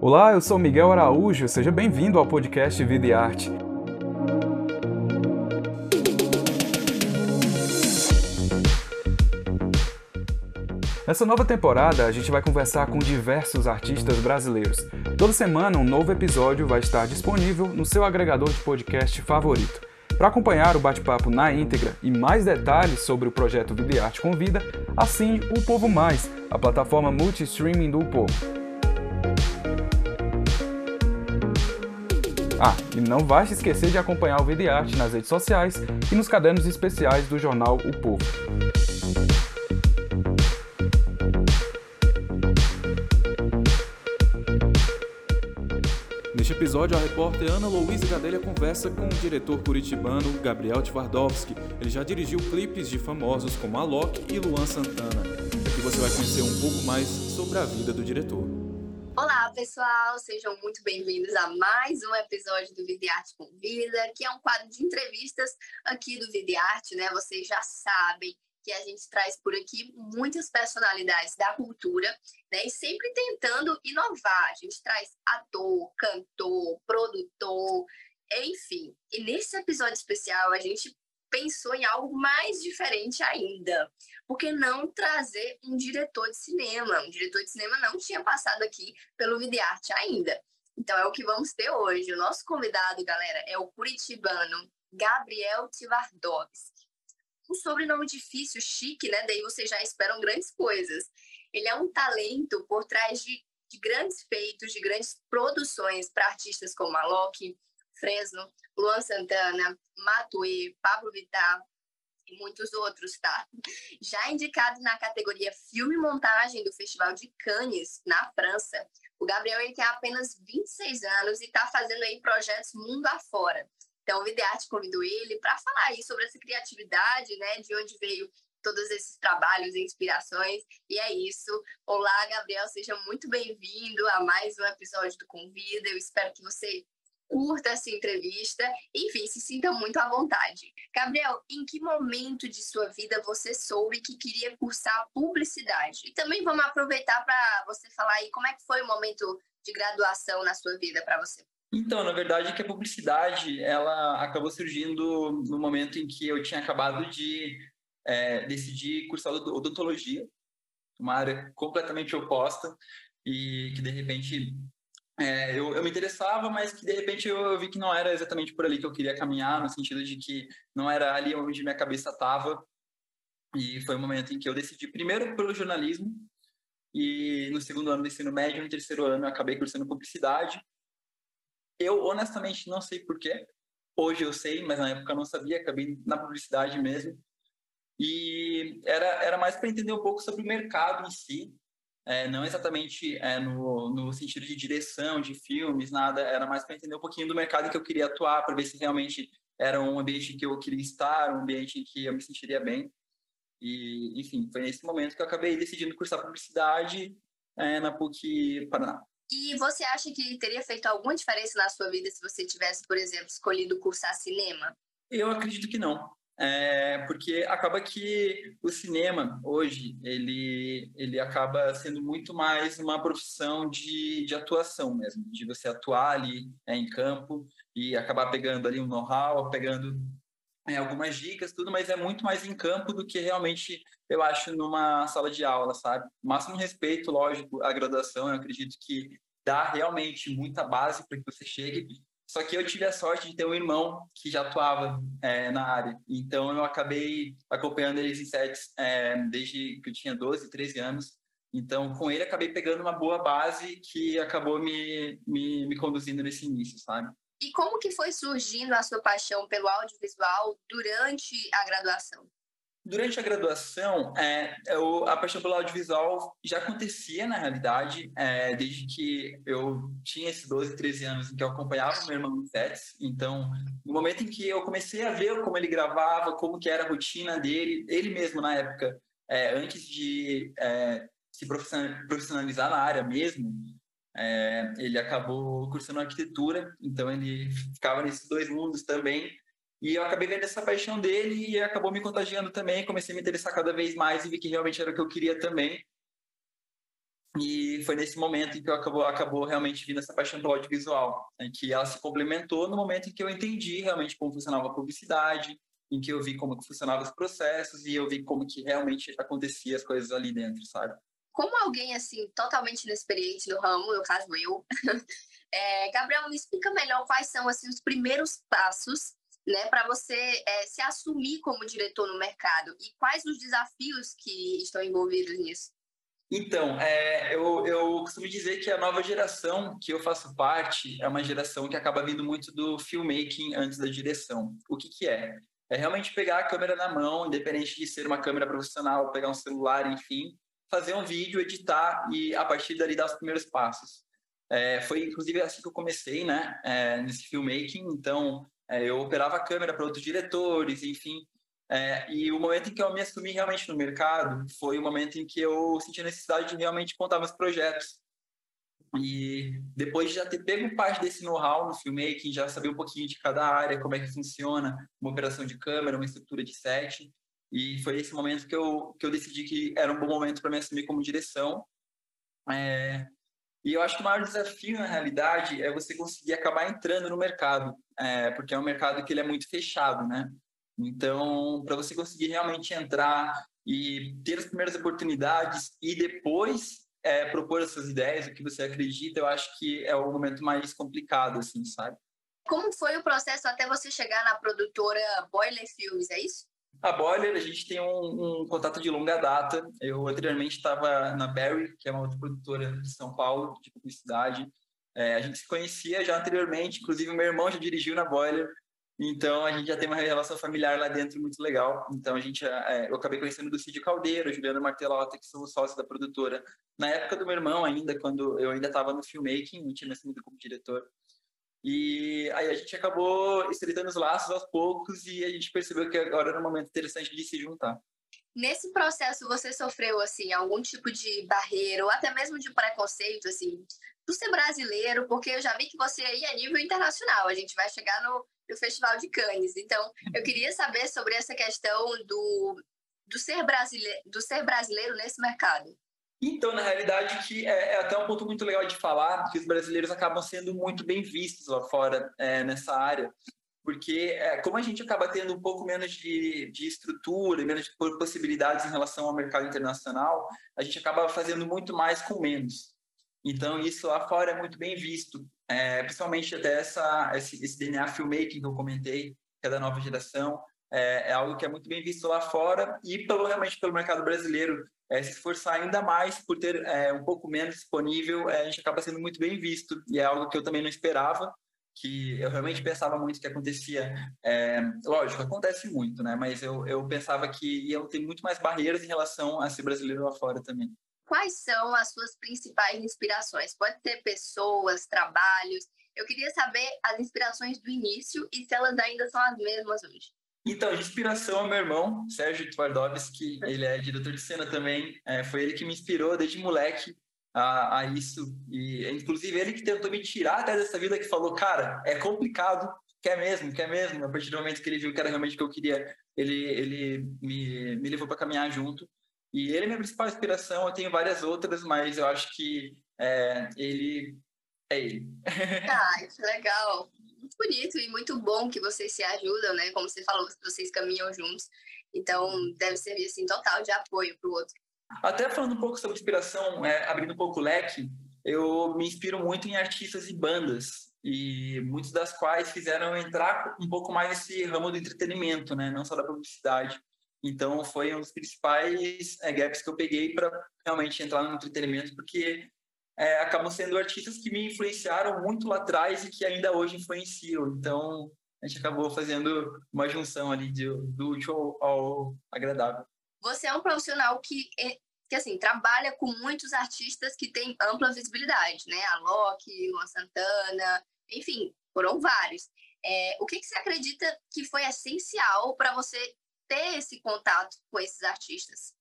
Olá, eu sou Miguel Araújo, seja bem-vindo ao podcast Vida e Arte. Nessa nova temporada, a gente vai conversar com diversos artistas brasileiros. Toda semana, um novo episódio vai estar disponível no seu agregador de podcast favorito. Para acompanhar o bate-papo na íntegra e mais detalhes sobre o projeto Vida e Arte Convida, assine o Povo Mais, a plataforma multi-streaming do Povo. Ah, e não vai se esquecer de acompanhar o Vida Arte nas redes sociais e nos cadernos especiais do jornal O Povo. Neste episódio, a repórter Ana Louise Gadelha conversa com o diretor curitibano Gabriel Twardowski. Ele já dirigiu clipes de famosos como Alok e Luan Santana. Aqui você vai conhecer um pouco mais sobre a vida do diretor. Olá, pessoal! Sejam muito bem-vindos a mais um episódio do Vida Arte Convida, que é um quadro de entrevistas aqui do Vida Arte, né? Vocês já sabem que a gente traz por aqui muitas personalidades da cultura, né? E sempre tentando inovar. A gente traz ator, cantor, produtor, enfim. E nesse episódio especial a gente pensou em algo mais diferente ainda. Por que não trazer um diretor de cinema? Um diretor de cinema não tinha passado aqui pelo Videarte ainda. Então é o que vamos ter hoje. O nosso convidado, galera, é o curitibano Gabriel Tivardovski um sobrenome difícil, chique, né? Daí vocês já esperam grandes coisas. Ele é um talento por trás de, de grandes feitos, de grandes produções para artistas como Alok, Fresno, Luan Santana, Matue, Pablo Vittar e muitos outros, tá? Já indicado na categoria Filme e Montagem do Festival de Cannes, na França, o Gabriel ele tem apenas 26 anos e está fazendo aí projetos mundo afora. Então, o Videarte convidou ele para falar aí sobre essa criatividade, né? De onde veio todos esses trabalhos e inspirações. E é isso. Olá, Gabriel, seja muito bem-vindo a mais um episódio do Convida. Eu espero que você curta essa entrevista. Enfim, se sinta muito à vontade. Gabriel, em que momento de sua vida você soube que queria cursar publicidade? E também vamos aproveitar para você falar aí como é que foi o momento de graduação na sua vida para você. Então, na verdade, é que a publicidade ela acabou surgindo no momento em que eu tinha acabado de é, decidir cursar odontologia, uma área completamente oposta e que de repente é, eu, eu, me interessava, mas que de repente eu, eu, vi que não era exatamente por ali que eu queria caminhar, no sentido de que não era ali onde minha cabeça estava. E foi o um momento em que eu decidi primeiro pelo jornalismo e no segundo ano do ensino médio, no terceiro ano eu acabei cursando publicidade eu, honestamente, não sei porquê. Hoje eu sei, mas na época eu não sabia, acabei na publicidade mesmo. E era, era mais para entender um pouco sobre o mercado em si, é, não exatamente é, no, no sentido de direção de filmes, nada, era mais para entender um pouquinho do mercado que eu queria atuar, para ver se realmente era um ambiente que eu queria estar, um ambiente em que eu me sentiria bem. E, enfim, foi nesse momento que eu acabei decidindo cursar publicidade é, na PUC Paraná. E você acha que teria feito alguma diferença na sua vida se você tivesse, por exemplo, escolhido cursar cinema? Eu acredito que não. É, porque acaba que o cinema hoje ele ele acaba sendo muito mais uma profissão de, de atuação mesmo de você atuar ali é, em campo e acabar pegando ali um know-how pegando é, algumas dicas tudo mas é muito mais em campo do que realmente eu acho numa sala de aula sabe? Máximo respeito lógico à graduação eu acredito que dá realmente muita base para que você chegue só que eu tive a sorte de ter um irmão que já atuava é, na área. Então, eu acabei acompanhando eles em sets é, desde que eu tinha 12, 13 anos. Então, com ele, acabei pegando uma boa base que acabou me, me, me conduzindo nesse início, sabe? E como que foi surgindo a sua paixão pelo audiovisual durante a graduação? Durante a graduação, é, eu, a paixão pelo audiovisual já acontecia na realidade, é, desde que eu tinha esses 12, 13 anos em que eu acompanhava meu irmão no sets. Então, no momento em que eu comecei a ver como ele gravava, como que era a rotina dele, ele mesmo na época, é, antes de é, se profissionalizar na área mesmo, é, ele acabou cursando arquitetura, então ele ficava nesses dois mundos também. E eu acabei vendo essa paixão dele e acabou me contagiando também. Comecei a me interessar cada vez mais e vi que realmente era o que eu queria também. E foi nesse momento em que acabou, acabou realmente vindo essa paixão pelo audiovisual, em que ela se complementou no momento em que eu entendi realmente como funcionava a publicidade, em que eu vi como funcionavam os processos e eu vi como que realmente acontecia as coisas ali dentro, sabe? Como alguém assim totalmente inexperiente no ramo, no caso eu, é, Gabriel, me explica melhor quais são assim os primeiros passos né, para você é, se assumir como diretor no mercado e quais os desafios que estão envolvidos nisso? Então, é, eu, eu costumo dizer que a nova geração que eu faço parte é uma geração que acaba vindo muito do filmmaking antes da direção. O que, que é? É realmente pegar a câmera na mão, independente de ser uma câmera profissional, pegar um celular, enfim, fazer um vídeo, editar e a partir dali dar os primeiros passos. É, foi inclusive assim que eu comecei, né, é, nesse filmmaking. Então, é, eu operava a câmera para outros diretores, enfim. É, e o momento em que eu me assumi realmente no mercado foi o momento em que eu senti a necessidade de realmente contar meus projetos. E depois de já ter pego parte desse know-how no filmmaking, já saber um pouquinho de cada área, como é que funciona uma operação de câmera, uma estrutura de set, e foi esse momento que eu, que eu decidi que era um bom momento para me assumir como direção. É, e eu acho que o maior desafio, na realidade, é você conseguir acabar entrando no mercado, é, porque é um mercado que ele é muito fechado, né? Então, para você conseguir realmente entrar e ter as primeiras oportunidades e depois é, propor as suas ideias, o que você acredita, eu acho que é o momento mais complicado, assim, sabe? Como foi o processo até você chegar na produtora Boiler Filmes, é isso? A Boiler, a gente tem um, um contato de longa data. Eu anteriormente estava na Barry, que é uma outra produtora de São Paulo, de publicidade. É, a gente se conhecia já anteriormente, inclusive meu irmão já dirigiu na Boiler, então a gente já tem uma relação familiar lá dentro muito legal. Então a gente, é, eu acabei conhecendo do Cid Caldeiro, Juliana Martelota, que são os sócios da produtora. Na época do meu irmão ainda, quando eu ainda estava no filmmaking, não tinha assumido como diretor. E aí a gente acabou estreitando os laços aos poucos e a gente percebeu que agora era um momento interessante de se juntar. Nesse processo você sofreu assim algum tipo de barreira ou até mesmo de preconceito assim, por ser brasileiro, porque eu já vi que você aí é nível internacional, a gente vai chegar no, no Festival de Cannes. Então, eu queria saber sobre essa questão do, do ser brasileiro, do ser brasileiro nesse mercado. Então, na realidade, que é, é, até um ponto muito legal de falar, que os brasileiros acabam sendo muito bem vistos lá fora é, nessa área, porque é, como a gente acaba tendo um pouco menos de, de estrutura, menos de possibilidades em relação ao mercado internacional, a gente acaba fazendo muito mais com menos. Então, isso lá fora é muito bem visto, é, principalmente até essa, esse, esse DNA filmmaking que eu comentei, que é da nova geração, é, é, algo que é muito bem visto lá fora e pelo realmente pelo mercado brasileiro é, se esforçar ainda mais por ter é, um pouco menos disponível é, a gente acaba sendo muito bem visto e é algo que eu também não esperava que eu realmente pensava muito que acontecia é, lógico acontece muito né? Mas eu, eu pensava que iam ter muito mais barreiras em relação a ser brasileiro lá fora também. Quais são as suas principais inspirações? Pode ter pessoas trabalhos. Eu queria saber as inspirações do início e se elas ainda são as mesmas hoje. Então, de inspiração é meu irmão, Sérgio Twardowski, ele é diretor de cena também. É, foi ele que me inspirou desde moleque a, a, isso. E, inclusive, ele que tentou me tirar até dessa vida, que falou, cara, é complicado, quer mesmo, quer mesmo. A partir do momento que ele viu que era realmente o que eu queria, ele, ele me, me levou para caminhar junto. E ele é minha principal inspiração, eu tenho várias outras, mas eu acho que é, ele é ele. Ah, que legal muito bonito e muito bom que vocês se ajudam, né? Como você falou, vocês caminham juntos. Então, deve servir, assim, total de apoio para o outro. Até falando um pouco sobre inspiração, é, abrindo um pouco o leque, eu me inspiro muito em artistas e bandas, e muitas das quais fizeram entrar um pouco mais nesse ramo do entretenimento, né? Não só da publicidade. Então, foi um dos principais é, gaps que eu peguei para realmente entrar no entretenimento, porque é, acabam sendo artistas que me influenciaram muito lá atrás e que ainda hoje influenciam. Então, a gente acabou fazendo uma junção ali de, do útil ao, ao agradável. Você é um profissional que, é, que assim, trabalha com muitos artistas que têm ampla visibilidade, né? A Loki, Luan Santana, enfim, foram vários. É, o que, que você acredita que foi essencial para você ter esse contato com esses artistas?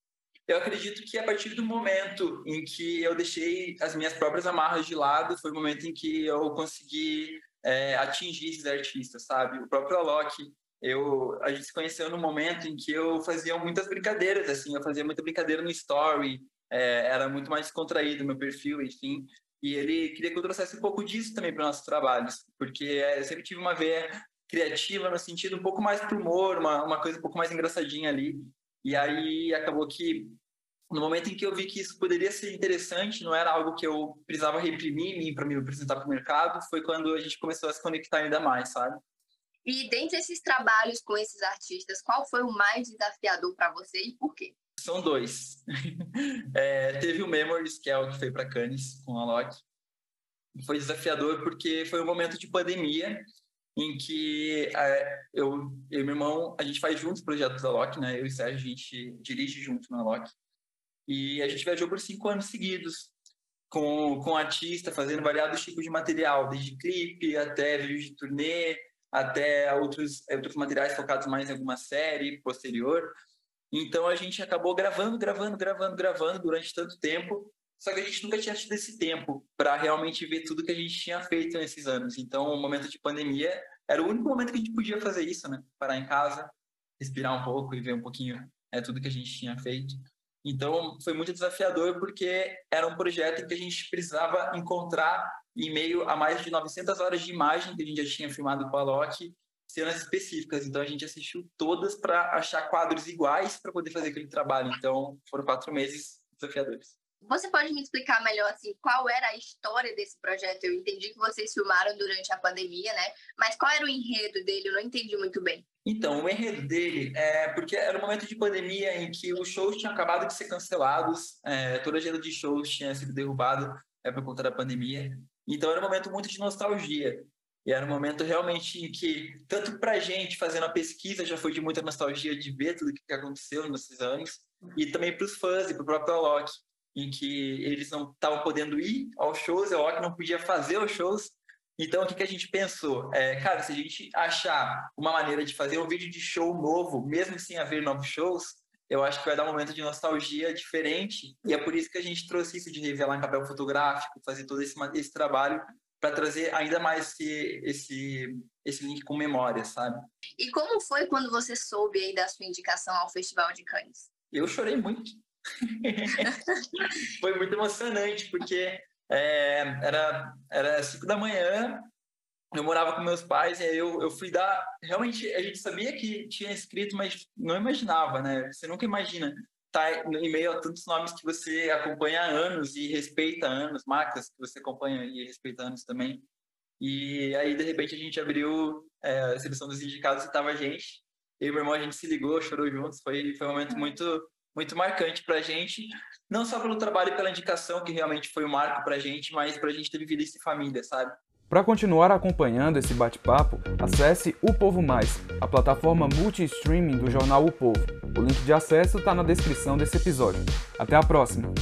Eu acredito que a partir do momento em que eu deixei as minhas próprias amarras de lado, foi o momento em que eu consegui é, atingir esses artistas, sabe? O próprio Alok, eu, a gente se conheceu no momento em que eu fazia muitas brincadeiras, assim, eu fazia muita brincadeira no story, é, era muito mais contraído meu perfil, enfim. E ele queria que eu trouxesse um pouco disso também para nossos trabalhos, porque é, eu sempre tive uma veia criativa no sentido um pouco mais pro humor, uma, uma coisa um pouco mais engraçadinha ali. E aí acabou que no momento em que eu vi que isso poderia ser interessante, não era algo que eu precisava reprimir em mim para me apresentar para o mercado, foi quando a gente começou a se conectar ainda mais, sabe? E dentre esses trabalhos com esses artistas, qual foi o mais desafiador para você e por quê? São dois. é, teve o Memories, que é o que foi para Cannes com a Loki. Foi desafiador porque foi um momento de pandemia em que é, eu, eu e meu irmão, a gente faz juntos projetos da Loki, né? Eu e o Sérgio, a gente dirige junto na Loki. E a gente viajou por cinco anos seguidos, com, com artista, fazendo variados tipos de material, desde clipe até vídeos de turnê, até outros, outros materiais focados mais em alguma série posterior. Então a gente acabou gravando, gravando, gravando, gravando durante tanto tempo, só que a gente nunca tinha tido esse tempo para realmente ver tudo que a gente tinha feito nesses anos. Então, o momento de pandemia era o único momento que a gente podia fazer isso, né? Parar em casa, respirar um pouco e ver um pouquinho é tudo que a gente tinha feito. Então, foi muito desafiador porque era um projeto que a gente precisava encontrar, em meio a mais de 900 horas de imagem que a gente já tinha filmado com a Loki, cenas específicas. Então, a gente assistiu todas para achar quadros iguais para poder fazer aquele trabalho. Então, foram quatro meses desafiadores. Você pode me explicar melhor assim, qual era a história desse projeto? Eu entendi que vocês filmaram durante a pandemia, né? Mas qual era o enredo dele? Eu não entendi muito bem. Então, o enredo dele é porque era um momento de pandemia em que os shows tinham acabado de ser cancelados, é, toda a agenda de shows tinha sido derrubada é, por conta da pandemia. Então, era um momento muito de nostalgia. E era um momento realmente em que, tanto para a gente fazendo a pesquisa, já foi de muita nostalgia de ver tudo o que aconteceu nesses anos, e também para os fãs e para o próprio Alok em que eles não estavam podendo ir aos shows, a OC não podia fazer os shows. Então, o que, que a gente pensou? É, cara, se a gente achar uma maneira de fazer um vídeo de show novo, mesmo sem haver novos shows, eu acho que vai dar um momento de nostalgia diferente. E é por isso que a gente trouxe isso de revelar em papel fotográfico, fazer todo esse, esse trabalho para trazer ainda mais esse, esse, esse link com memória, sabe? E como foi quando você soube aí da sua indicação ao Festival de Cannes? Eu chorei muito. foi muito emocionante, porque é, era, era cinco da manhã, eu morava com meus pais, e aí eu, eu fui dar. Realmente, a gente sabia que tinha escrito, mas não imaginava, né? Você nunca imagina tá em meio a tantos nomes que você acompanha há anos e respeita há anos, marcas que você acompanha e respeita há anos também. E aí, de repente, a gente abriu é, a seleção dos indicados e estava a gente. Eu e meu irmão, a gente se ligou, chorou juntos. Foi, foi um momento muito muito marcante para a gente, não só pelo trabalho e pela indicação, que realmente foi um marco para a gente, mas para a gente ter vivido isso em família, sabe? Para continuar acompanhando esse bate-papo, acesse O Povo Mais, a plataforma multi-streaming do jornal O Povo. O link de acesso está na descrição desse episódio. Até a próxima!